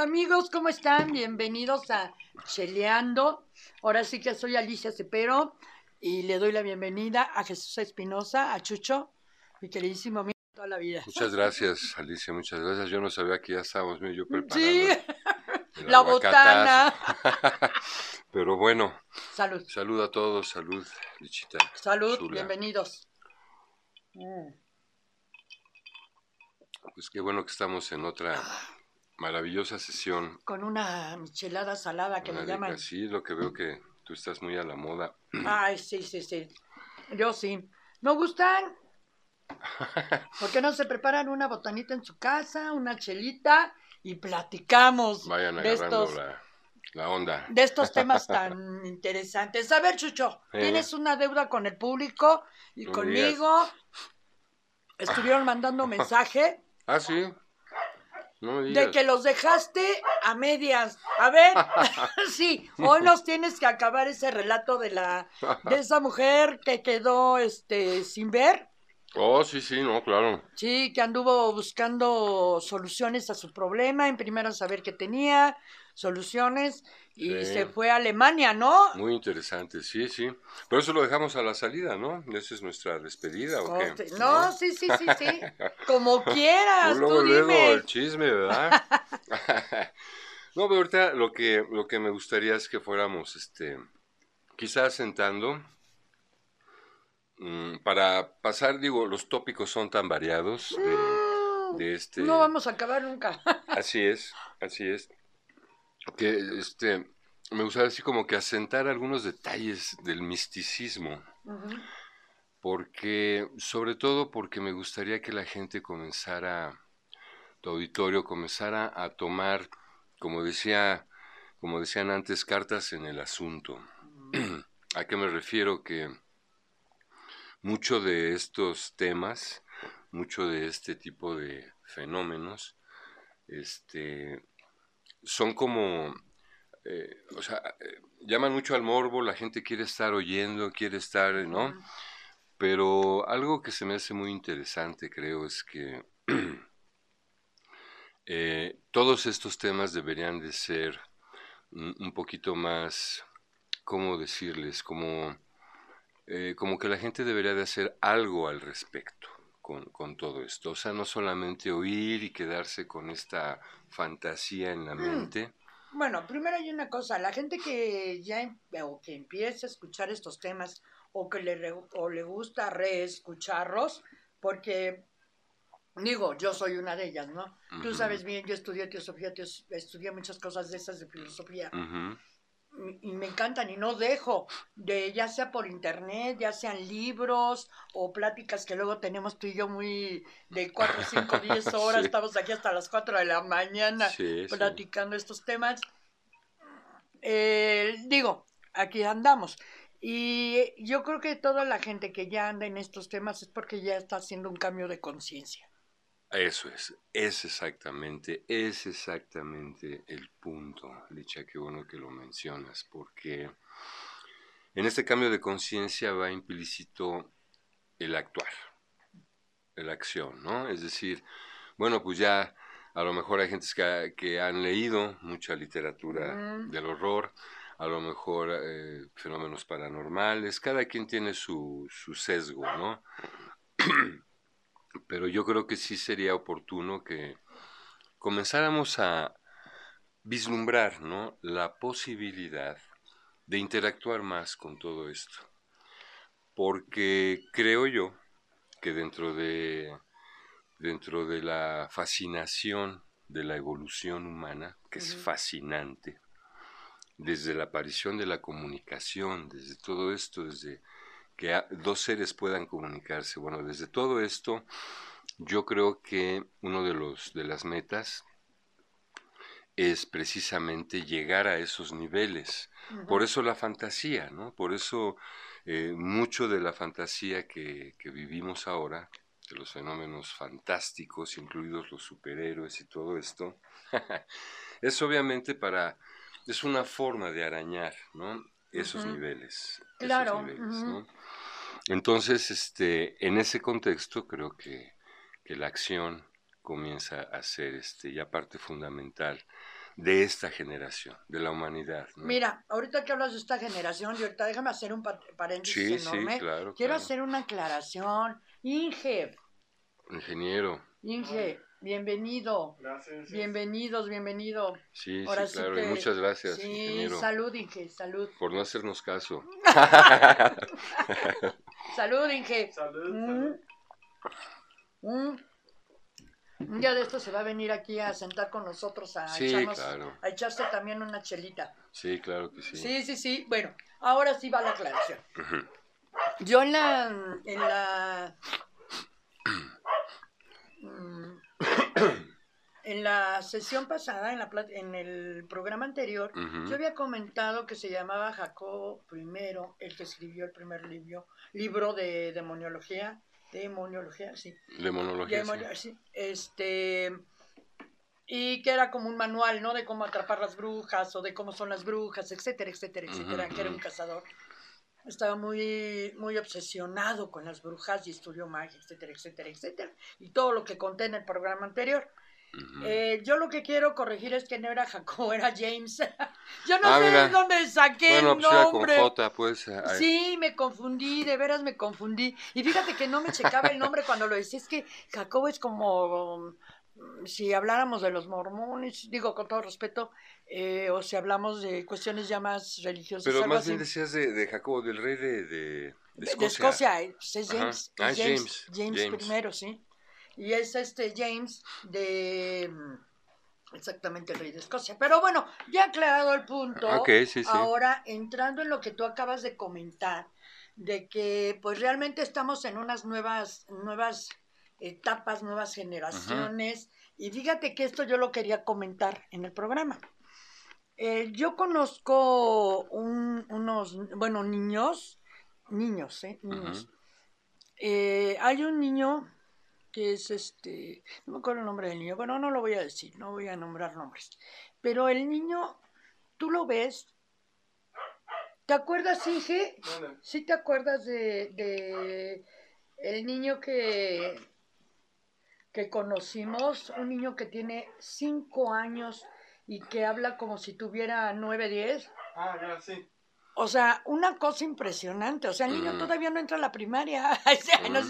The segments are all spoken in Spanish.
Amigos, ¿cómo están? Bienvenidos a Cheleando. Ahora sí que soy Alicia Cepero y le doy la bienvenida a Jesús Espinosa, a Chucho, mi queridísimo amigo de toda la vida. Muchas gracias, Alicia, muchas gracias. Yo no sabía que ya estábamos medio preparados. Sí, la botana. Pero bueno, Salud. salud a todos, salud, Lichita. Salud, bienvenidos. Mm. Pues qué bueno que estamos en otra maravillosa sesión. Con una michelada salada que le Marica, llaman. Sí, lo que veo que tú estás muy a la moda. Ay, sí, sí, sí. Yo sí. ¿Me gustan? ¿Por qué no se preparan una botanita en su casa, una chelita y platicamos Vayan de agarrando estos, la, la onda. de estos temas tan interesantes? A ver, Chucho, Eh. tienes una deuda con el público y No conmigo. Estuvieron mandando mensaje Ah, sí. No de que los dejaste a medias. A ver, sí, hoy nos tienes que acabar ese relato de la de esa mujer que quedó este sin ver. Oh, sí, sí, no, claro. Sí, que anduvo buscando soluciones a su problema, en primero saber qué tenía, soluciones, y Sí. se fue a Alemania, ¿no? Muy interesante, sí, sí. Pero eso lo dejamos a la salida, ¿no? ¿Esa es nuestra despedida o qué? No, sí, sí, sí, sí. Como quieras, Luego, tú luego dime. el chisme, ¿verdad? no, pero ahorita lo que, lo que me gustaría es que fuéramos, este, quizás sentando, para pasar, digo, los tópicos son tan variados de, Mm, de este... No vamos a acabar nunca. Así es, así es. Que, este, me gustaría así como que asentar algunos detalles del misticismo. Porque sobre todo porque me gustaría que la gente comenzara tu auditorio comenzara a tomar como decía como decían antes cartas en el asunto. A qué me refiero que mucho de estos temas mucho de este tipo de fenómenos este son como eh, o sea eh, llaman mucho al morbo la gente quiere estar oyendo quiere estar no pero algo que se me hace muy interesante, creo, es que eh, todos estos temas deberían de ser un, un poquito más, ¿cómo decirles? Como, eh, como que la gente debería de hacer algo al respecto con, con todo esto. O sea, no solamente oír y quedarse con esta fantasía en la Mm. mente. Bueno, primero hay una cosa, la gente que ya em- o que empieza a escuchar estos temas o que le, re- o le gusta reescucharlos, porque digo, yo soy una de ellas, ¿no? Tú Ujú. sabes bien, yo estudié teosofía, teos- estudié muchas cosas de esas de filosofía y, y me encantan y no dejo de ya sea por internet, ya sean libros o pláticas que luego tenemos tú y yo muy de 4, 5, 10 horas, Sí. estamos aquí hasta las 4 de la mañana Sí, sí. platicando estos temas. Eh, digo, aquí andamos. Y yo creo que toda la gente que ya anda en estos temas es porque ya está haciendo un cambio de conciencia. Eso es, es exactamente, es exactamente el punto, Licha, qué bueno que lo mencionas, porque en este cambio de conciencia va implícito el actuar, la acción, ¿no? Es decir, bueno, pues ya a lo mejor hay gentes que, que han leído mucha literatura del horror, a lo mejor eh, fenómenos paranormales, cada quien tiene su, su sesgo, ¿no? Pero yo creo que sí sería oportuno que comenzáramos a vislumbrar, ¿no? La posibilidad de interactuar más con todo esto. Porque creo yo que dentro de, dentro de la fascinación de la evolución humana, que es fascinante, desde la aparición de la comunicación, desde todo esto, desde que dos seres puedan comunicarse, bueno, desde todo esto, yo creo que uno de los de las metas es precisamente llegar a esos niveles. Por eso la fantasía, ¿no? Por eso eh, mucho de la fantasía que, que vivimos ahora, de los fenómenos fantásticos, incluidos los superhéroes y todo esto, es obviamente para, es una forma de arañar, ¿no? Esos niveles. esos Claro. Entonces, este, en ese contexto creo que, que la acción comienza a ser este, ya parte fundamental de esta generación, de la humanidad. Mira, ahorita que hablas de esta generación, y ahorita déjame hacer un paréntesis sí, enorme. Sí, claro, Quiero hacer una aclaración. Inge. Ingeniero. Inge, bienvenido. Gracias. Bienvenidos, bienvenido. Sí, sí, claro, y muchas gracias, sí, ingeniero. Salud, Inge, salud. Por no hacernos caso. salud, Inge. Salud, Mm. salud. Mm. Un día de esto se va a venir aquí a sentar con nosotros a, Sí, echarnos- claro. a echarse también una chelita. Sí, claro que sí. Sí, sí, sí. Bueno, ahora sí va la aclaración. Yo en la. En la. En la sesión pasada, en, la, en el programa anterior, yo había comentado que se llamaba Jacobo I, el que escribió el primer libro, libro de demoniología. Demoniología, sí. Demonología. sí. Este. Y que era como un manual, ¿no? De cómo atrapar las brujas o de cómo son las brujas, etcétera, etcétera, etcétera. Que era un cazador. Estaba muy, muy obsesionado con las brujas y estudió magia, etcétera, etcétera, etcétera. Y todo lo que conté en el programa anterior. Eh, yo lo que quiero corregir es que no era Jacob, era James. yo no Ah, sé mira. de dónde saqué bueno, el pues era con nombre. J, pues. ay, Sí, me confundí, de veras me confundí. Y fíjate que no me checaba el nombre cuando lo decía. Es que Jacobo es como mm, si habláramos de los mormones, digo con todo respeto, eh, o si hablamos de cuestiones ya más religiosas. Pero más bien así. decías de, de Jacobo, del rey de, de, de Escocia. de Escocia, eh, pues es. James, Ah, es James, James, James James. primero, sí. Y es este James de mm, exactamente el rey de Escocia. Pero bueno, ya aclarado el punto. Ok, sí, sí. Ahora, entrando en lo que tú acabas de comentar, de que pues realmente estamos en unas nuevas, nuevas etapas, nuevas generaciones. Y fíjate que esto yo lo quería comentar en el programa. Eh, yo conozco un- unos, bueno, niños, niños, ¿eh? Niños. Eh, hay un niño que es este, no me acuerdo el nombre del niño, bueno, no lo voy a decir, no voy a nombrar nombres, pero el niño, tú lo ves, ¿te acuerdas, Inge? ¿Sí te acuerdas de, de el niño que, que conocimos? Un niño que tiene cinco años y que habla como si tuviera nueve, diez. ah, ya, sí. O sea, una cosa impresionante. O sea, el niño todavía no entra a la primaria. O sea, no.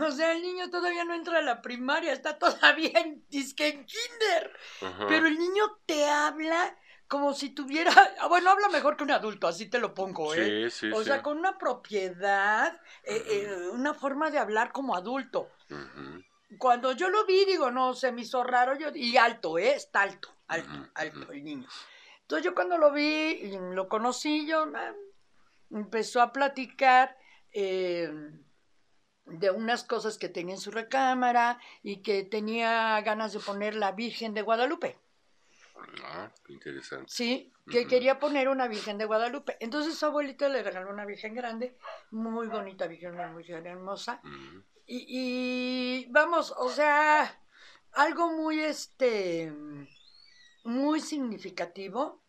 O sea, el niño todavía no entra a la primaria, está todavía en, dizque en kinder. Ajá. Pero el niño te habla como si tuviera, ah, bueno, habla mejor que un adulto, así te lo pongo, ¿eh? Sí, sí, o sí. sea, con una propiedad, eh, eh, una forma de hablar como adulto. Cuando yo lo vi, digo, no, se me hizo raro, yo, y alto, ¿eh? Está alto, alto, alto el niño. Entonces yo cuando lo vi, y lo conocí, yo ah, empezó a platicar eh, de unas cosas que tenía en su recámara y que tenía ganas de poner la Virgen de Guadalupe. Ah, qué interesante. Sí, que quería poner una Virgen de Guadalupe. Entonces su abuelita le regaló una Virgen grande, muy bonita Virgen, una Virgen hermosa. Y, y vamos, o sea, algo muy este muy significativo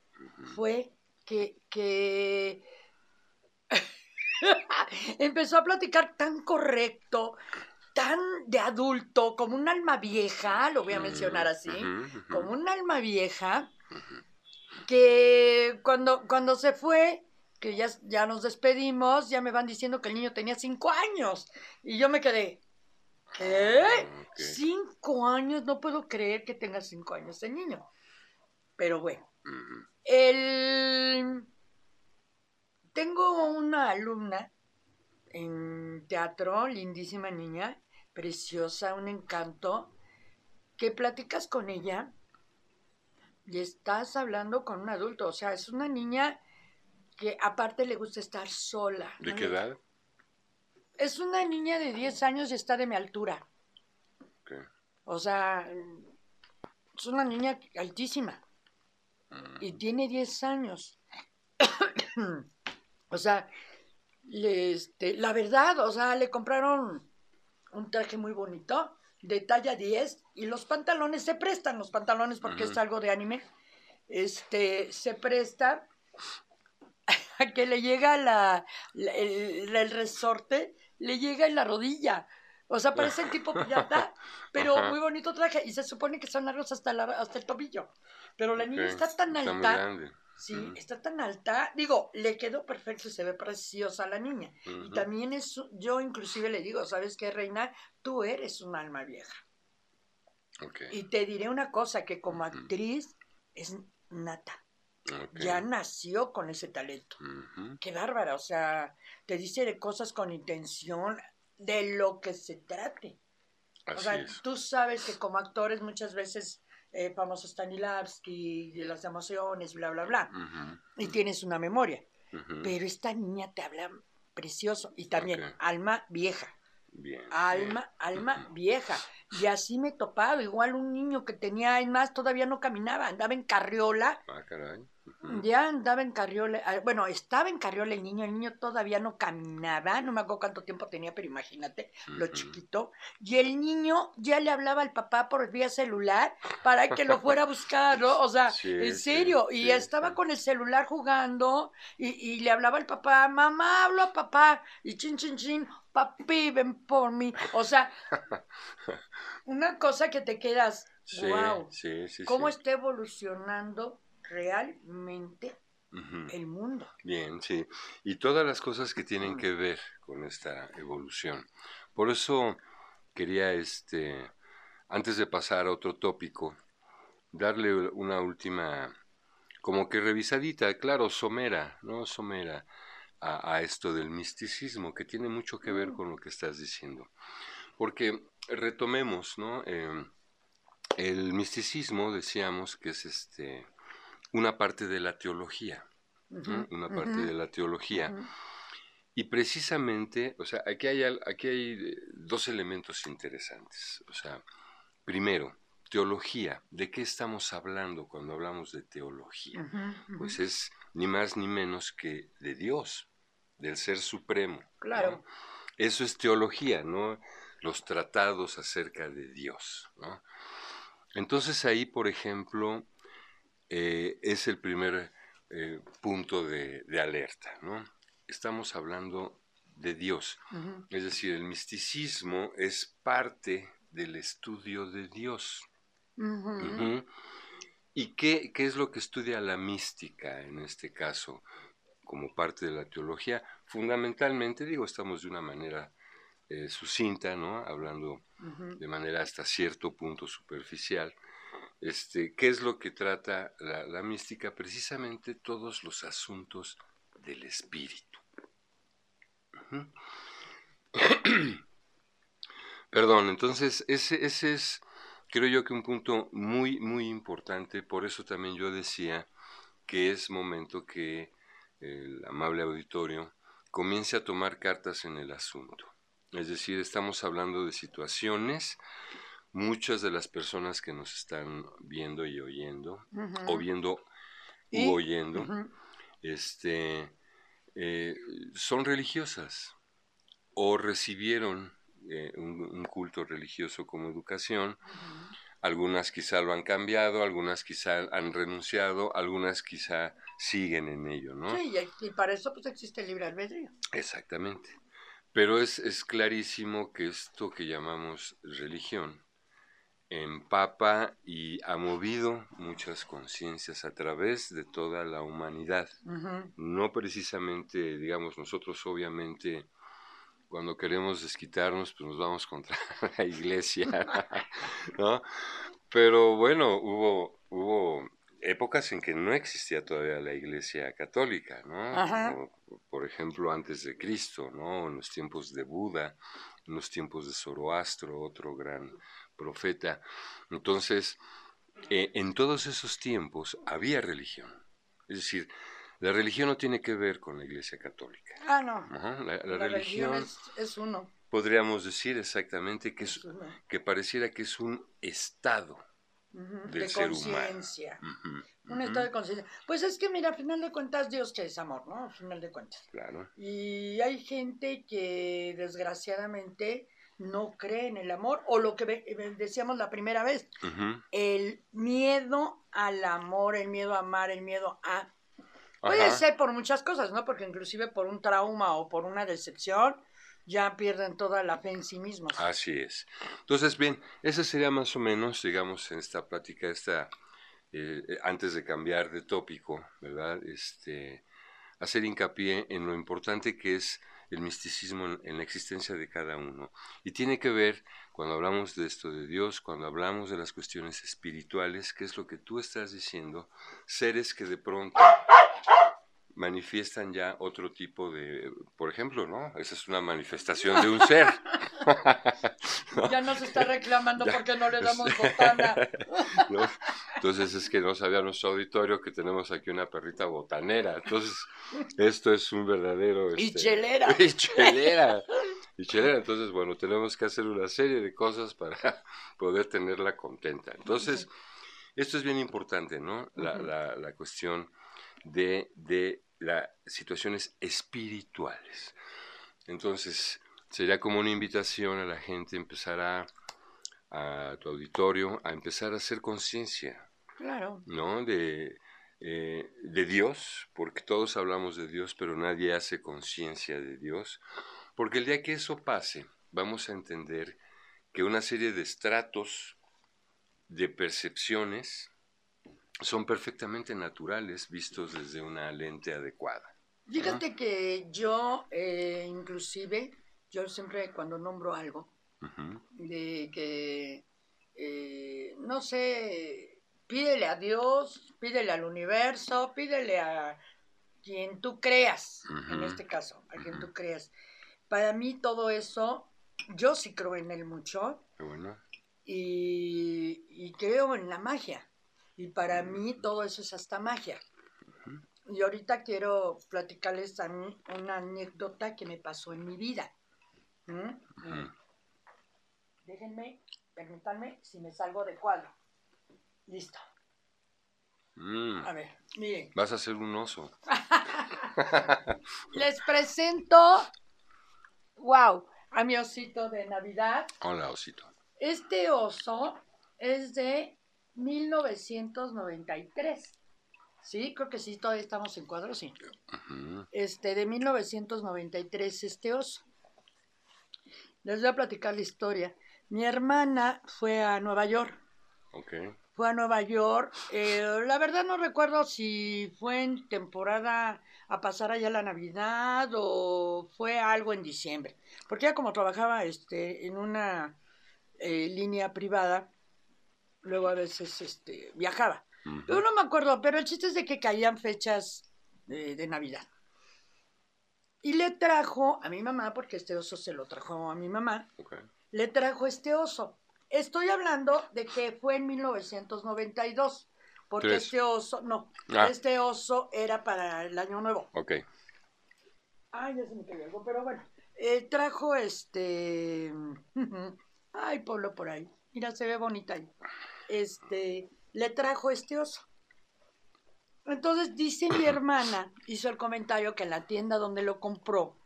fue que, que empezó a platicar tan correcto, tan de adulto, como un alma vieja, lo voy a mencionar así, como un alma vieja, que cuando, cuando se fue, que ya, ya nos despedimos, ya me van diciendo que el niño tenía cinco años. Y yo me quedé, ¿qué? Ok. Cinco años, no puedo creer que tenga cinco años el niño. Pero bueno, el... tengo una alumna en teatro, lindísima niña, preciosa, un encanto, que platicas con ella y estás hablando con un adulto, o sea, es una niña que aparte le gusta estar sola. ¿De qué edad? Es una niña de 10 años y está de mi altura. Ok. O sea, es una niña altísima Mm. y tiene 10 años. O sea, le, este, la verdad, o sea, le compraron un traje muy bonito de talla 10 y los pantalones se prestan, los pantalones porque es algo de anime, este, se presta a que le llega la, la- el, el resorte, le llega en la rodilla. O sea, parece el tipo pirata, pero muy bonito traje. Y se supone que son largos hasta, hasta el tobillo. Pero la niña está tan alta. Sí, está tan alta. Digo, le quedó perfecto y se ve preciosa la niña. Y también es, yo inclusive le digo, ¿sabes qué, Reina? Tú eres un alma vieja. Y te diré una cosa, que como actriz es nata. Ya nació con ese talento. Qué bárbara, o sea, te dice de cosas con intención de lo que se trate. o sea, tú sabes que como actores muchas veces eh, famoso Stanislavski, de las emociones, bla, bla, bla, y tienes una memoria. Pero esta niña te habla precioso y también alma vieja. alma, alma vieja. Y así me he topado, igual un niño que tenía, más, todavía no caminaba, andaba en carriola. Ah, caray. Ya andaba en carriola, ah, bueno, estaba en carriola el niño, el niño todavía no caminaba, no me acuerdo cuánto tiempo tenía, pero imagínate lo chiquito. Y el niño ya le hablaba al papá por vía celular para que lo fuera a buscar, ¿no? O sea, en serio, y estaba con el celular jugando y, y, le hablaba al papá, mamá, hablo a papá, y chin, chin, chin, papi, ven por mí. O sea, una cosa que te quedas, wow, ¿cómo está evolucionando realmente el mundo? Bien, sí. Y todas las cosas que tienen mm. que ver con esta evolución. Por eso quería, este, antes de pasar a otro tópico, darle una última, como que revisadita, claro, somera, ¿no? Somera a, esto del misticismo, que tiene mucho que ver mm. con lo que estás diciendo. Porque retomemos, ¿no? Em, el misticismo, decíamos que es este una parte de la teología, una parte de la teología. Y precisamente, o sea, aquí hay, aquí hay eh, dos elementos interesantes. O sea, primero, teología. ¿De qué estamos hablando cuando hablamos de teología? Pues es ni más ni menos que de Dios, del Ser Supremo. Claro. Eso es teología, ¿no? Los tratados acerca de Dios, ¿no? Entonces ahí, por ejemplo, eh, es el primer eh, punto de, alerta, ¿no? Estamos hablando de Dios, es decir, el misticismo es parte del estudio de Dios. ¿Y qué, es lo que estudia la mística en este caso, como parte de la teología? Fundamentalmente, digo, estamos de una manera eh, sucinta, ¿no? Hablando de manera hasta cierto punto superficial. Este, ¿Qué es lo que trata la, mística? Precisamente todos los asuntos del espíritu. Perdón, entonces ese, ese es, creo yo que un punto muy, muy importante, por eso también yo decía que es momento que el amable auditorio comience a tomar cartas en el asunto. Es decir, estamos hablando de situaciones muchas de las personas que nos están viendo y oyendo, o viendo y oyendo, este, eh, son religiosas o recibieron eh, un, culto religioso como educación. Algunas quizá lo han cambiado, algunas quizá han renunciado, algunas quizá siguen en ello, ¿no? Sí, y, para eso pues existe el libre albedrío. Exactamente. Pero es, es clarísimo que esto que llamamos religión empapa y ha movido muchas conciencias a través de toda la humanidad. No precisamente, digamos, nosotros obviamente cuando queremos desquitarnos, pues nos vamos contra la iglesia, ¿no? Pero bueno, hubo, hubo épocas en que no existía todavía la iglesia católica, ¿no? por ejemplo, antes de Cristo, ¿no? En los tiempos de Buda, en los tiempos de Zoroastro, otro gran profeta. Entonces, eh, en todos esos tiempos había religión. Es decir, la religión no tiene que ver con la Iglesia Católica. Ah, no. la, religión, es, uno. Podríamos decir exactamente que, es, que pareciera que es un estado del de ser humano. Un estado de conciencia. Pues es que, mira, a final de cuentas, Dios que es amor, ¿no? A final de cuentas. Claro. Y hay gente que, desgraciadamente, no cree en el amor o lo que decíamos la primera vez, el miedo al amor, el miedo a amar, el miedo a... Puede ser por muchas cosas, ¿no? Porque inclusive por un trauma o por una decepción, ya pierden toda la fe en sí mismos. Así es. Entonces, bien, esa sería más o menos, digamos, en esta plática, esta, eh, eh, antes de cambiar de tópico, ¿verdad? Este, hacer hincapié en lo importante que es el misticismo en, la existencia de cada uno. Y tiene que ver, cuando hablamos de esto de Dios, cuando hablamos de las cuestiones espirituales, que es lo que tú estás diciendo, seres que de pronto manifiestan ya otro tipo de, por ejemplo, ¿no? Esa es una manifestación de un ser. Ya nos está reclamando porque no le damos botana. Entonces es que no sabía nuestro auditorio que tenemos aquí una perrita botanera. Entonces esto es un verdadero... y este, chelera. Y chelera. Y chelera. Entonces, bueno, tenemos que hacer una serie de cosas para poder tenerla contenta. Entonces, esto es bien importante, ¿no? La, la, la cuestión de, de las situaciones espirituales. Entonces, sería como una invitación a la gente empezar a, a tu auditorio, a empezar a hacer conciencia. Claro. ¿No? De, eh, de Dios, porque todos hablamos de Dios, pero nadie hace conciencia de Dios. Porque el día que eso pase, vamos a entender que una serie de estratos de percepciones son perfectamente naturales vistos desde una lente adecuada. Fíjate que yo, eh, inclusive, yo siempre cuando nombro algo, de que, eh, no sé, pídele a Dios, pídele al universo, pídele a quien tú creas, en este caso, a quien tú creas. Para mí todo eso, yo sí creo en él mucho. y creo en la magia. Y para mí todo eso es hasta magia. Y ahorita quiero platicarles a mí una anécdota que me pasó en mi vida. ¿Mm? Déjenme, permítanme si me salgo de cuadro. Listo. Mm. A ver, miren. Vas a ser un oso. Les presento, wow, a mi osito de Navidad. Hola, osito. Este oso es de 1993. Sí, creo que sí, todavía estamos en cuadro, sí. Este, de 1993, este oso. Les voy a platicar la historia. Mi hermana fue a Nueva York. Fue a Nueva York. Eh, la verdad no recuerdo si fue en temporada a pasar allá la Navidad o fue algo en diciembre. Porque ella como trabajaba este, en una eh, línea privada, luego a veces este, viajaba. Pero no me acuerdo, pero el chiste es de que caían fechas de, Navidad. Y le trajo a mi mamá, porque este oso se lo trajo a mi mamá, le trajo este oso. Estoy hablando de que fue en 1992, porque este oso, no, ah. este oso era para el año nuevo. Ok. Ay, ya se me cayó algo, pero bueno. Eh, trajo este... Ay, Polo por ahí. Mira, se ve bonita ahí este, le trajo este oso. Entonces dice mi hermana, hizo el comentario que en la tienda donde lo compró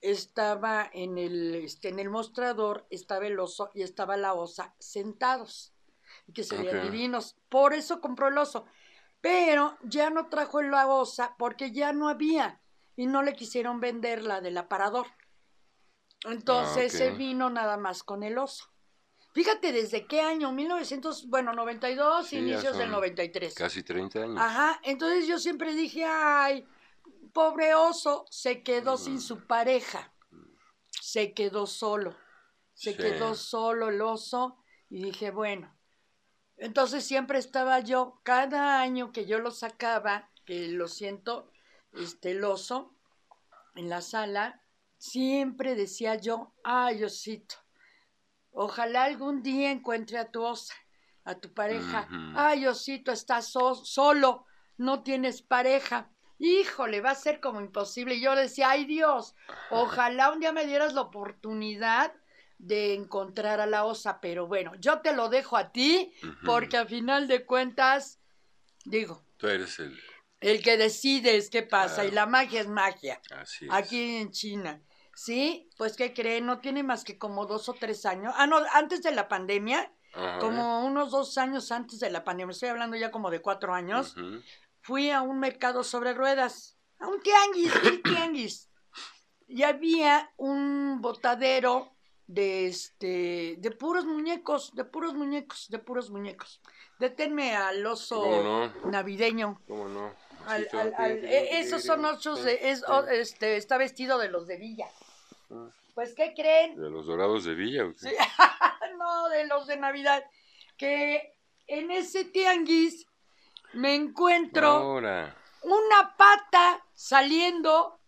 estaba en el, este, en el mostrador, estaba el oso y estaba la osa sentados, y que se veían divinos. Por eso compró el oso. Pero ya no trajo la osa porque ya no había y no le quisieron vender la del aparador. Entonces ah, se vino nada más con el oso. Fíjate desde qué año, 1900, bueno, 92, inicios del 93. Casi 30 años. Ajá, entonces yo siempre dije, ay, pobre oso, se quedó sin su pareja, se quedó solo, se quedó solo el oso y dije, bueno, entonces siempre estaba yo, cada año que yo lo sacaba, que lo siento, este, el oso, en la sala, siempre decía yo, ay, osito, Ojalá algún día encuentre a tu osa, a tu pareja. Ay, osito, estás solo, no tienes pareja. Híjole, va a ser como imposible. Y yo decía, ay Dios, ojalá un día me dieras la oportunidad de encontrar a la osa, pero bueno, yo te lo dejo a ti, porque a final de cuentas, digo, tú eres el... El que decides qué pasa, y la magia es magia. Así es. Aquí en China. Sí, pues ¿qué creen? No tiene más que como dos o tres años. Ah, no, antes de la pandemia, como unos dos años antes de la pandemia, estoy hablando ya como de cuatro años, fui a un mercado sobre ruedas, a un tianguis, un tianguis. y había un botadero de este de puros muñecos, de puros muñecos, de puros muñecos. Deténme al oso navideño. ¿Cómo no? Al- Sí, al- al- e- esos son osos de, es, o- este, está vestido de los de Villa. Pues, ¿qué creen? De los dorados de Villa. ¿o qué? Sí. no, de los de Navidad. Que en ese tianguis me encuentro Ahora. una pata saliendo,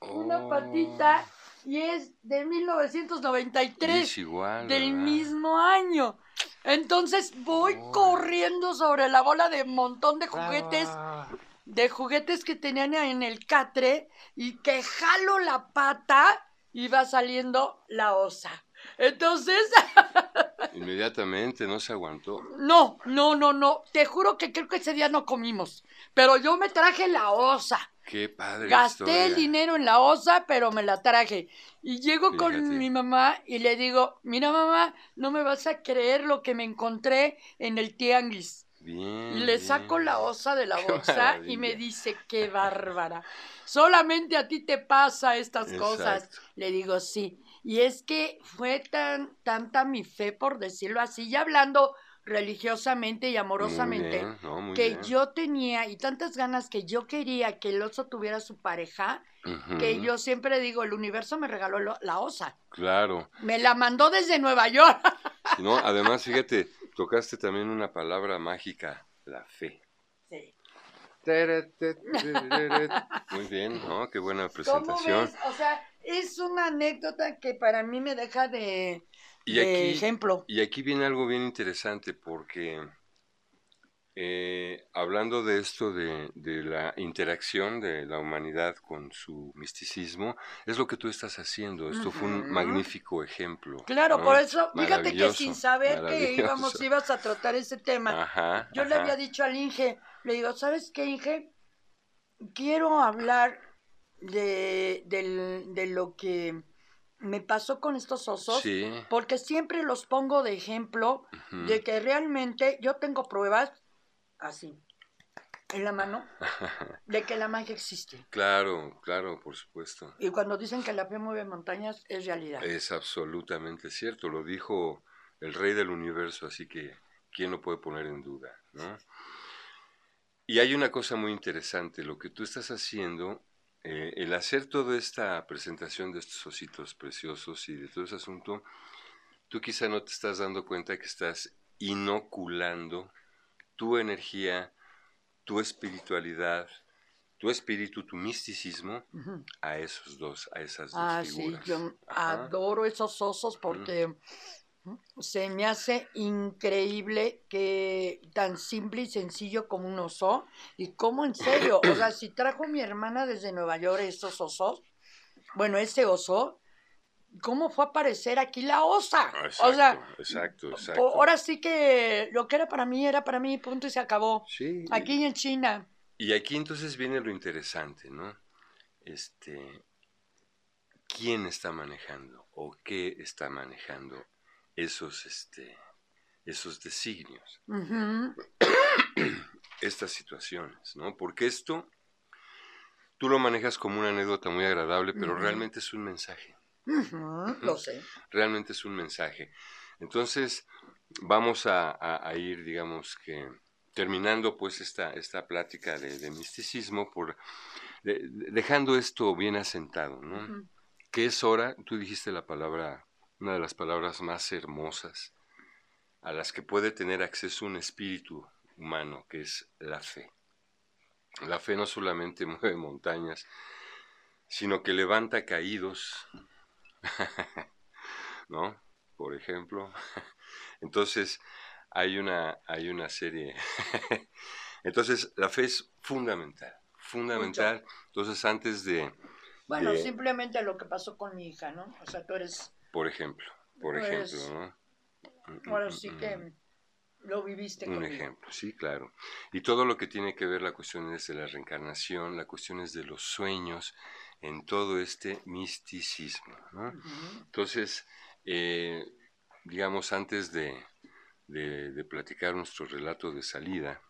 una Oh, patita, y es de 1993 Es igual. del ¿verdad? mismo año. Entonces voy corriendo sobre la bola de montón de juguetes, Ah. de juguetes que tenían en el catre y que jalo la pata va saliendo la osa. Entonces, Inmediatamente no se aguantó. no, no, no, no, te juro que creo que ese día no comimos, pero yo me traje la osa. Qué padre. Gasté historia. el dinero en la osa, pero me la traje. Y llego Fíjate. con mi mamá y le digo, mira mamá, no me vas a creer lo que me encontré en el tianguis. Bien. Y le bien. saco la osa de la bolsa y me dice, qué bárbara. Solamente a ti te pasa estas cosas. Le digo, sí. Y es que fue tan, tanta mi fe, por decirlo así, ya hablando religiosamente y amorosamente, bien, no, muy que bien. yo tenía y tantas ganas que yo quería que el oso tuviera su pareja, que yo siempre digo, el universo me regaló lo- la osa. Claro. Me la mandó desde Nueva York. No, además, fíjate, tocaste también una palabra mágica, la fe. Sí. Muy bien, ¿no? Qué buena ¿Cómo presentación. ves? O sea, es una anécdota que para mí me deja de, Y de aquí, ejemplo. y aquí viene algo bien interesante porque eh, hablando de esto de, de la interacción de la humanidad con su misticismo, es lo que tú estás haciendo. Esto fue un magnífico ejemplo. Claro, ¿no? por eso, fíjate que sin saber que íbamos, ibas a tratar ese tema, Ajá, yo le había dicho al Inge, le digo, ¿sabes qué, Inge? Quiero hablar de, del- de lo que me pasó con estos osos, Sí. porque siempre los pongo de ejemplo de que realmente yo tengo pruebas así, en la mano, de que la magia existe. Claro, claro, por supuesto. Y cuando dicen que la fe mueve montañas, es realidad. Es absolutamente cierto, lo dijo el rey del universo, así que ¿quién lo puede poner en duda? ¿no? Y hay una cosa muy interesante, lo que tú estás haciendo, eh, el hacer toda esta presentación de estos ositos preciosos y de todo ese asunto, tú quizá no te estás dando cuenta que estás inoculando tu energía, tu espiritualidad, tu espíritu, tu misticismo a esos dos, a esas dos Ah, sí, figuras. yo Ajá. adoro esos osos porque se me hace increíble que tan simple y sencillo como un oso y como en serio, o sea, si trajo mi hermana desde Nueva York estos osos, bueno, ese oso, ¿cómo fue a aparecer aquí la osa? Exacto, o sea, exacto, exacto. ahora sí que lo que era para mí era para mí, punto y se acabó. Sí. Aquí en China. Y aquí entonces viene lo interesante, ¿no? Este, ¿quién está manejando o qué está manejando esos, este, esos designios, estas situaciones, ¿no? Porque esto tú lo manejas como una anécdota muy agradable, pero realmente es un mensaje. Lo sé. realmente es un mensaje. Entonces, vamos a, a- a ir, digamos que, terminando pues esta, esta plática de, de misticismo, por, de- de- dejando esto bien asentado, ¿no? Que es hora, tú dijiste la palabra, una de las palabras más hermosas a las que puede tener acceso un espíritu humano, que es la fe. La fe no solamente mueve montañas, sino que levanta caídos, ¿no? Por ejemplo. Entonces, hay una, hay una serie. Entonces, la fe es fundamental, fundamental. Entonces, antes de, Bueno, de- simplemente lo que pasó con mi hija, ¿no? O sea, tú eres, por ejemplo, por Pues, ejemplo, ¿no? Mm, ahora mm, sí mm, que lo viviste Un conmigo. ejemplo, sí, claro. Y todo lo que tiene que ver la cuestión es de la reencarnación, la cuestión es de los sueños, en todo este misticismo. Entonces, eh, digamos, antes de, de- de platicar nuestro relato de salida,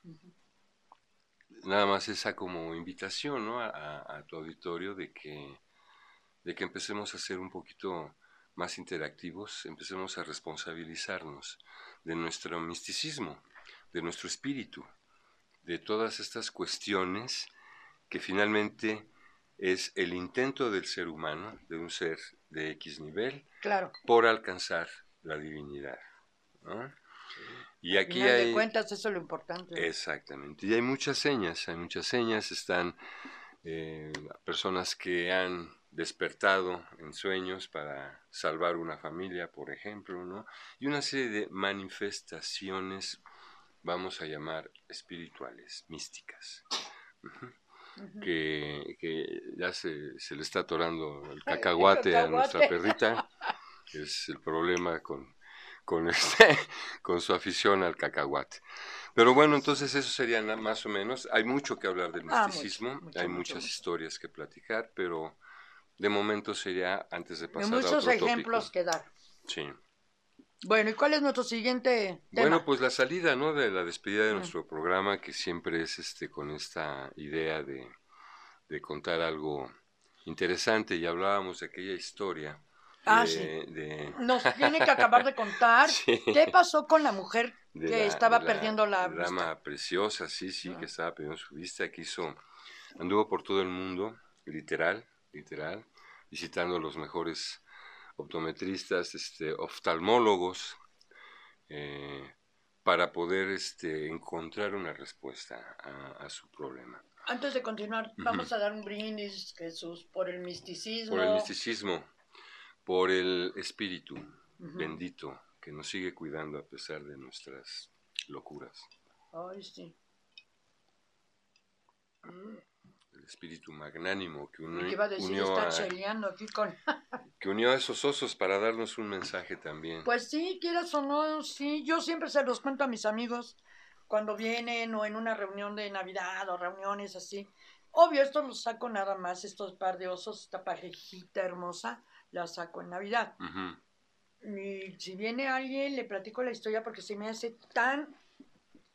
nada más esa como invitación ¿no? a, a- a tu auditorio de que, de que empecemos a ser un poquito más interactivos, empecemos a responsabilizarnos de nuestro misticismo, de nuestro espíritu, de todas estas cuestiones que finalmente es el intento del ser humano, de un ser de X nivel, claro. por alcanzar la divinidad. Y aquí hay... de cuentas, eso es lo importante. Exactamente. Y hay muchas señas, hay muchas señas, están eh, personas que han despertado en sueños para salvar una familia, por ejemplo, ¿no? Y una serie de manifestaciones, vamos a llamar espirituales, místicas. Que, que, ya se, se, le está atorando el cacahuate, a nuestra perrita, es el problema con, con, este, con su afición al cacahuate. Pero bueno, entonces eso sería más o menos. Hay mucho que hablar del ah, misticismo, hay muchas historias que platicar, pero de momento sería antes de pasar a muchos ejemplos que dar. Sí. Bueno, ¿y cuál es nuestro siguiente tema? Bueno, pues la salida, ¿no? De la despedida de nuestro programa, que siempre es este con esta idea de, de contar algo interesante. Y hablábamos de aquella historia. Ah, sí. Nos tiene que acabar de contar qué pasó con la mujer que estaba perdiendo la, la Dama preciosa, sí, sí, que estaba perdiendo su vista, que hizo, anduvo por todo el mundo, literal, literal, visitando los mejores optometristas, este, oftalmólogos, eh, para poder este, encontrar una respuesta a, su problema. Antes de continuar, vamos a dar un brindis, Jesús, por el misticismo. Por el misticismo, por el espíritu bendito que nos sigue cuidando a pesar de nuestras locuras. Ay, sí. Mm espíritu magnánimo que, unió, que unió a esos osos para darnos un mensaje también. Pues sí, quieras o no, sí, yo siempre se los cuento a mis amigos cuando vienen o en una reunión de Navidad o reuniones así. Obvio, esto lo saco nada más, estos par de osos, esta parejita hermosa, la saco en Navidad. Y si viene alguien, le platico la historia porque se me hace tan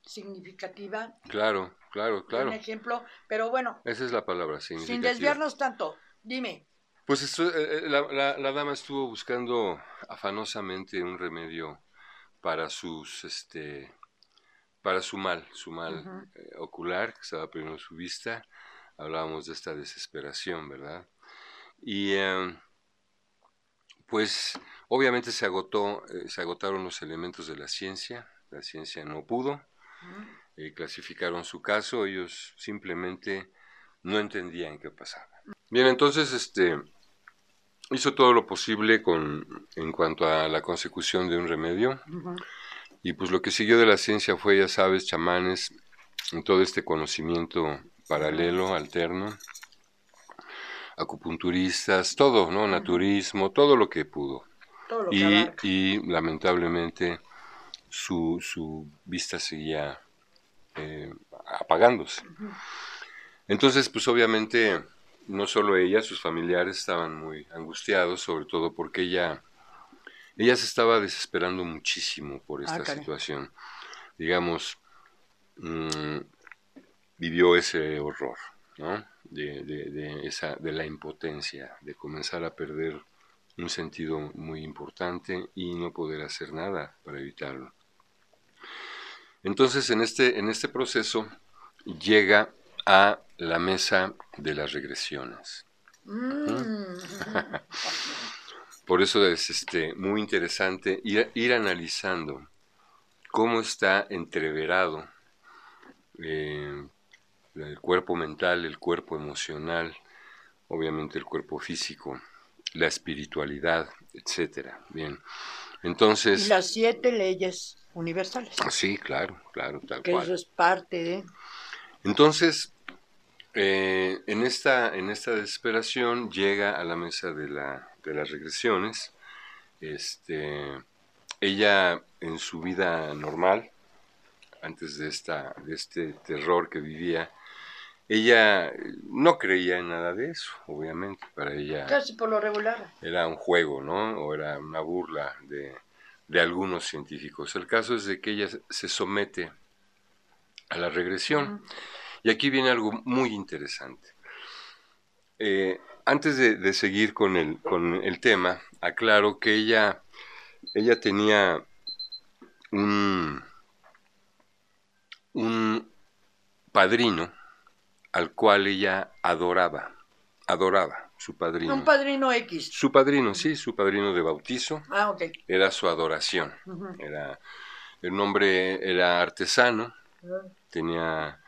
significativa. Claro, claro, claro. Un ejemplo, pero bueno. Esa es la palabra, significativa. Sin desviarnos tanto, dime. Pues esto, eh, eh, la, la, dama estuvo buscando afanosamente un remedio para sus, este, para su mal, su mal eh, ocular, que estaba perdiendo su vista. Hablábamos de esta desesperación, ¿verdad? Y em, pues obviamente se agotó, se agotaron los elementos de la ciencia, la ciencia no pudo, eh, clasificaron su caso, ellos simplemente no entendían qué pasaba. Bien, entonces este hizo todo lo posible con en cuanto a la consecución de un remedio. Y pues lo que siguió de la ciencia fue, ya sabes, chamanes, todo este conocimiento paralelo, alterno, acupunturistas, todo, ¿no? Naturismo, todo lo que pudo. y, y lamentablemente su, su vista seguía eh, apagándose. Entonces, pues obviamente, no solo ella, sus familiares estaban muy angustiados, sobre todo porque ella, ella se estaba desesperando muchísimo por esta ah, situación. Digamos, mm, vivió ese horror, ¿no? De, de, esa, de la impotencia, de comenzar a perder un sentido muy importante y no poder hacer nada para evitarlo. Entonces, en este, en este proceso llega a la mesa de las regresiones. Mm. Por eso es este, muy interesante ir, analizando cómo está entreverado eh, el cuerpo mental, el cuerpo emocional, obviamente el cuerpo físico, la espiritualidad, etcétera. Bien, entonces. Las siete leyes universales. Sí, claro, claro, tal que eso es parte de... Entonces, eh, en, esta, en esta desesperación llega a la mesa de, la, de las regresiones. Este, ella en su vida normal, antes de, esta, de este terror que vivía, ella no creía en nada de eso, obviamente, para ella... Casi por lo regular. Era un juego, ¿no? O era una burla de, de algunos científicos. El caso es de que ella se somete a la regresión. Y aquí viene algo muy interesante. Eh, antes de, seguir con el, con el tema, aclaro que ella, ella tenía un, un padrino al cual ella adoraba, adoraba su padrino. Un padrino X. Su padrino, sí, su padrino de bautizo. Ah, ok. Era su adoración. Era, el nombre era artesano, tenía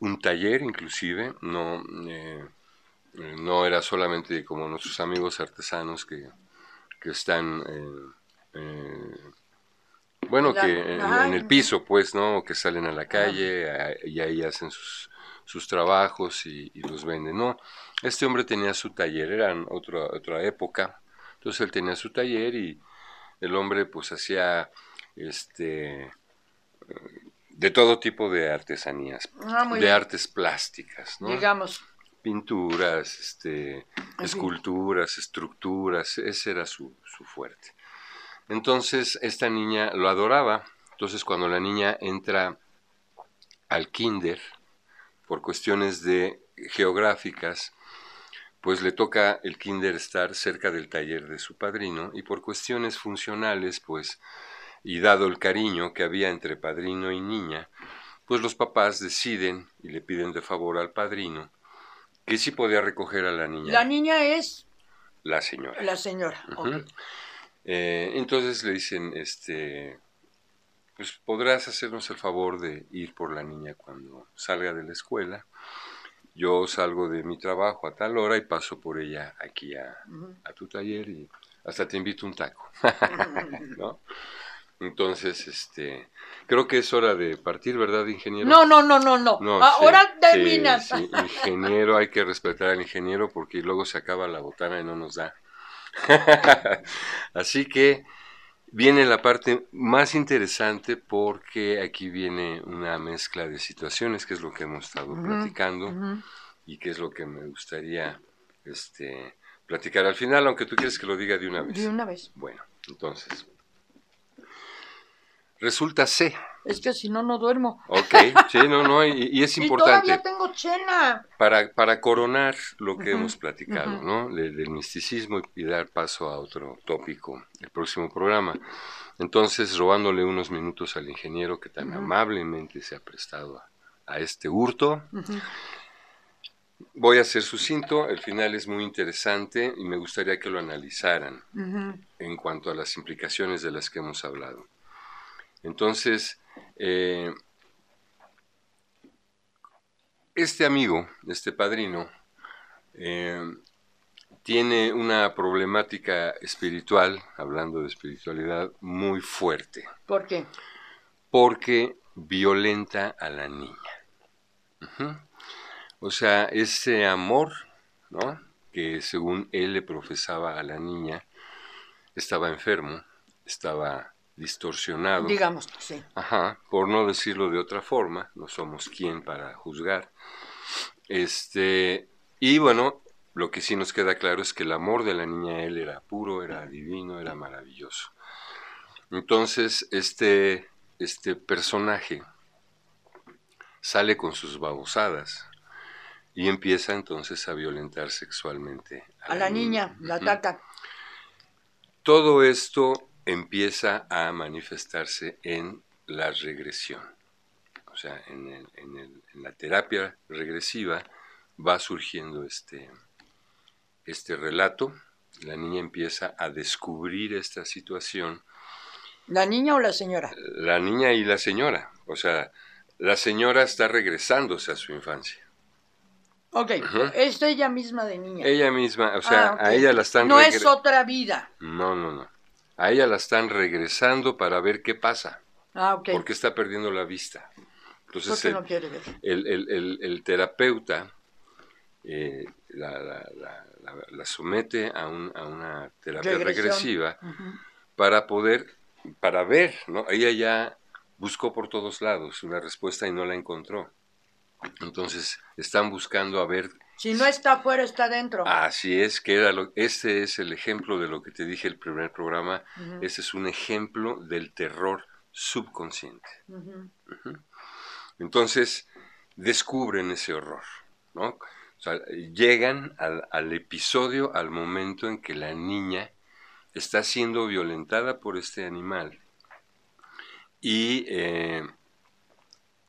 un taller inclusive, no, eh, no era solamente como nuestros amigos artesanos que, que están, eh, bueno, que en, el piso, pues, ¿no? Que salen a la calle y ahí hacen sus, sus trabajos y, los venden, ¿no? Este hombre tenía su taller, era otra, otra época, entonces él tenía su taller y el hombre pues hacía este de todo tipo de artesanías, ah, de artes plásticas, ¿no? Digamos. Pinturas, este, esculturas, estructuras, ese era su, su fuerte. Entonces, esta niña lo adoraba. Entonces, cuando la niña entra al kinder, por cuestiones de geográficas, pues le toca el kinder estar cerca del taller de su padrino y por cuestiones funcionales, pues y dado el cariño que había entre padrino y niña, pues los papás deciden y le piden de favor al padrino que sí podía recoger a la niña. La niña es la señora. La señora. Eh, entonces le dicen, este, pues podrás hacernos el favor de ir por la niña cuando salga de la escuela. Yo salgo de mi trabajo a tal hora y paso por ella aquí a, a tu taller y hasta te invito un taco. ¿No? Entonces, este, creo que es hora de partir, ¿verdad, ingeniero? No, no, no, no, no. Ahora terminas. Sí, ingeniero, hay que respetar al ingeniero porque luego se acaba la botana y no nos da. Así que viene la parte más interesante porque aquí viene una mezcla de situaciones, que es lo que hemos estado platicando y que es lo que me gustaría este, platicar al final, aunque tú quieres que lo diga de una vez. De una vez. Bueno, entonces. Resulta C. Es que si no, no duermo. Ok, sí, no, no, y, es importante. Y todavía tengo chena. Para, para coronar lo que hemos platicado, ¿no? Del, misticismo y dar paso a otro tópico, el próximo programa. Entonces, robándole unos minutos al ingeniero que tan amablemente se ha prestado a, este hurto. Voy a ser sucinto, el final es muy interesante y me gustaría que lo analizaran en cuanto a las implicaciones de las que hemos hablado. Entonces, eh, este amigo, este padrino, eh, tiene una problemática espiritual, hablando de espiritualidad, muy fuerte. ¿Por qué? Porque violenta a la niña. O sea, ese amor, ¿no? Que según él le profesaba a la niña, estaba enfermo, estaba distorsionado. Digamos, sí. Ajá, por no decirlo de otra forma, no somos quien para juzgar. Este, y bueno, lo que sí nos queda claro es que el amor de la niña a él era puro, era divino, era maravilloso. Entonces, este, este personaje sale con sus babosadas y empieza entonces a violentar sexualmente a, la, niña, la ataca. Todo esto empieza a manifestarse en la regresión. O sea, en, la terapia regresiva va surgiendo este, este relato, la niña empieza a descubrir esta situación. ¿La niña o la señora? La niña y la señora. O sea, la señora está regresándose a su infancia. Ok, es ella misma de niña. Ella misma, o sea, ah, a ella la están... No es otra vida. No, no, no. A ella la están regresando para ver qué pasa. Ah, ok. Porque está perdiendo la vista. Entonces, el, no quiere ver. El, terapeuta eh, la, somete a, una terapia regresiva para poder, para ver, ¿no? Ella ya buscó por todos lados una respuesta y no la encontró. Entonces están buscando a ver si no está afuera, está dentro. Así es, que era lo, este es el ejemplo de lo que te dije el primer programa. Este es un ejemplo del terror subconsciente. Entonces, descubren ese horror, ¿no? llegan al, episodio, al momento en que la niña está siendo violentada por este animal. Y eh,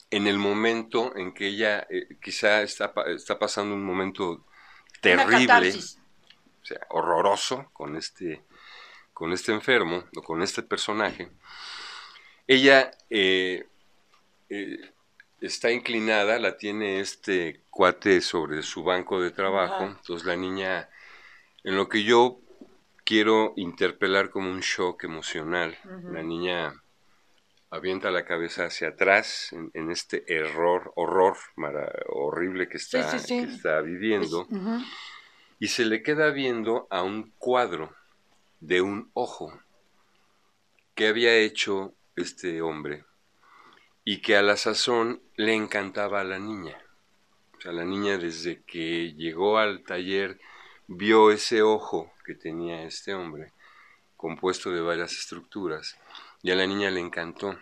en el momento en que ella eh, quizá está, está, pasando un momento terrible, o sea, horroroso con este, con este enfermo o con este personaje, ella eh, está inclinada, la tiene este cuate sobre su banco de trabajo, entonces la niña, en lo que yo quiero interpelar como un shock emocional, la niña avienta la cabeza hacia atrás en, este error, horror horrible que está, está viviendo, y se le queda viendo a un cuadro de un ojo que había hecho este hombre y que a la sazón le encantaba a la niña. O sea, la niña desde que llegó al taller vio ese ojo que tenía este hombre, compuesto de varias estructuras, y a la niña le encantó.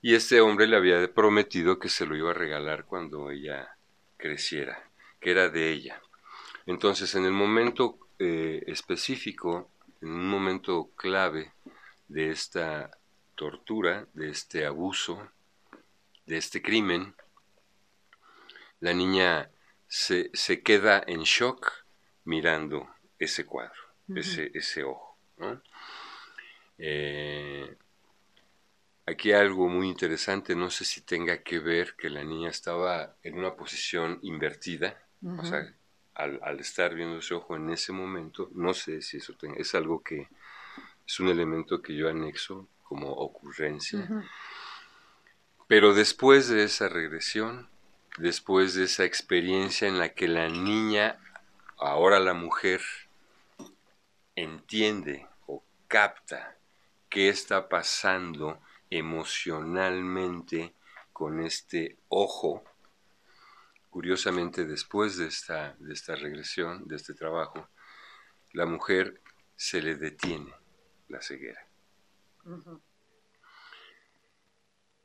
Y este hombre le había prometido que se lo iba a regalar cuando ella creciera, que era de ella. Entonces, en el momento eh, específico, en un momento clave de esta tortura, de este abuso, de este crimen, la niña se, se queda en shock mirando ese cuadro, ese, ese ojo. Eh, aquí hay algo muy interesante, no sé si tenga que ver que la niña estaba en una posición invertida, o sea, al, al, estar viendo ese ojo en ese momento, no sé si eso tenga, es algo que es un elemento que yo anexo como ocurrencia. Pero después de esa regresión, después de esa experiencia en la que la niña, ahora la mujer, entiende o capta qué está pasando emocionalmente con este ojo, curiosamente después de esta, de esta regresión, de este trabajo, la mujer se le detiene la ceguera.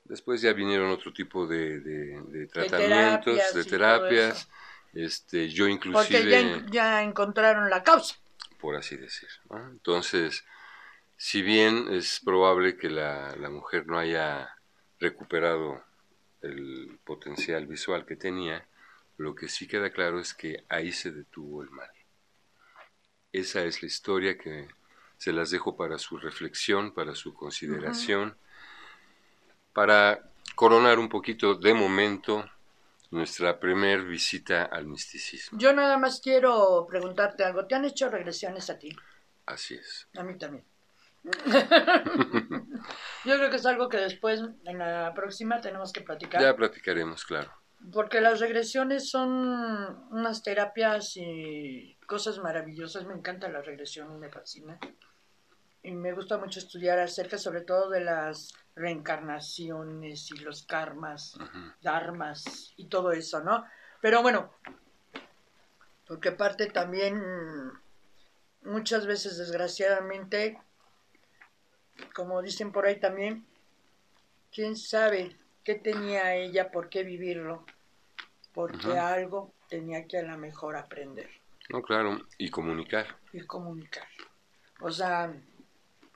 Después ya vinieron otro tipo de, tratamientos, de terapias. este, yo inclusive... Porque ya, encontraron la causa. Por así decir. Entonces, si bien es probable que la, la mujer no haya recuperado el potencial visual que tenía, lo que sí queda claro es que ahí se detuvo el mal. Esa es la historia que se las dejo para su reflexión, para su consideración, para coronar un poquito de momento nuestra primer visita al misticismo. Yo nada más quiero preguntarte algo. ¿Te han hecho regresiones a ti? Así es. A mí también. Yo creo que es algo que después, en la próxima, tenemos que platicar. Ya platicaremos, claro. Porque las regresiones son unas terapias y cosas maravillosas. Me encanta la regresión, me fascina y me gusta mucho estudiar acerca sobre todo de las reencarnaciones y los karmas, dharmas y todo eso, ¿no? Pero bueno, porque parte también muchas veces desgraciadamente, como dicen por ahí también, quién sabe qué tenía ella, por qué vivirlo, porque algo tenía que a lo mejor aprender. No, claro, y comunicar. Y comunicar. O sea,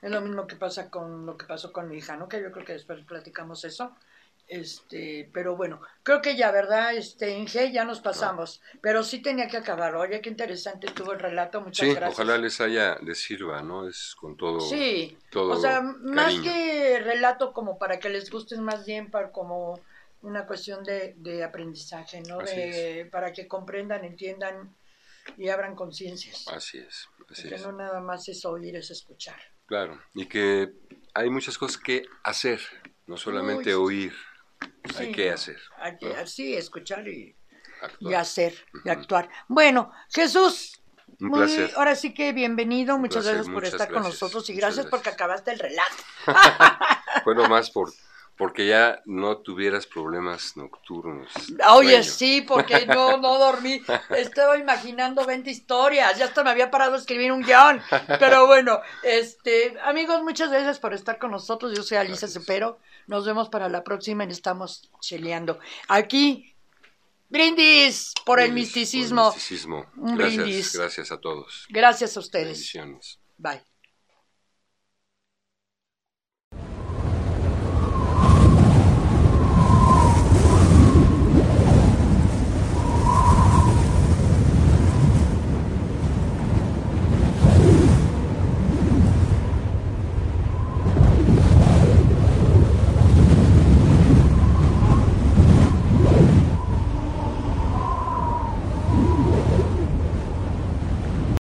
es lo mismo que pasa con lo que pasó con mi hija, ¿no? Que yo creo que después platicamos eso. Este, pero bueno, creo que ya, ¿verdad? Este, Inge, ya nos pasamos. Pero sí tenía que acabar. Oye, qué interesante estuvo el relato. Muchas sí, gracias. ojalá les haya, les sirva, ¿no? Es con todo. Sí. o sea, más que relato como para que les guste, más bien para como una cuestión de, de aprendizaje, ¿no? de, para que comprendan, entiendan y abran conciencias. Así es. Así que no nada más es oír, es escuchar. Claro, y que hay muchas cosas que hacer, no solamente oír, hay que hacer. Hay que, Sí, escuchar y, hacer, y actuar. Bueno, Jesús, un placer. Ahora sí que bienvenido, muchas gracias por estar con nosotros y gracias, porque acabaste el relato. bueno, más por porque ya no tuvieras problemas nocturnos. Oye, sí, porque no, no dormí. Estaba imaginando 20 historias. Ya hasta me había parado a escribir un guion. Pero bueno, este, amigos, muchas gracias por estar con nosotros. Yo soy Alicia Cepero. Nos vemos para la próxima y estamos cheleando. Aquí Brindis por el misticismo. Un gracias, brindis. gracias a todos. Gracias a ustedes. Bendiciones. Bye.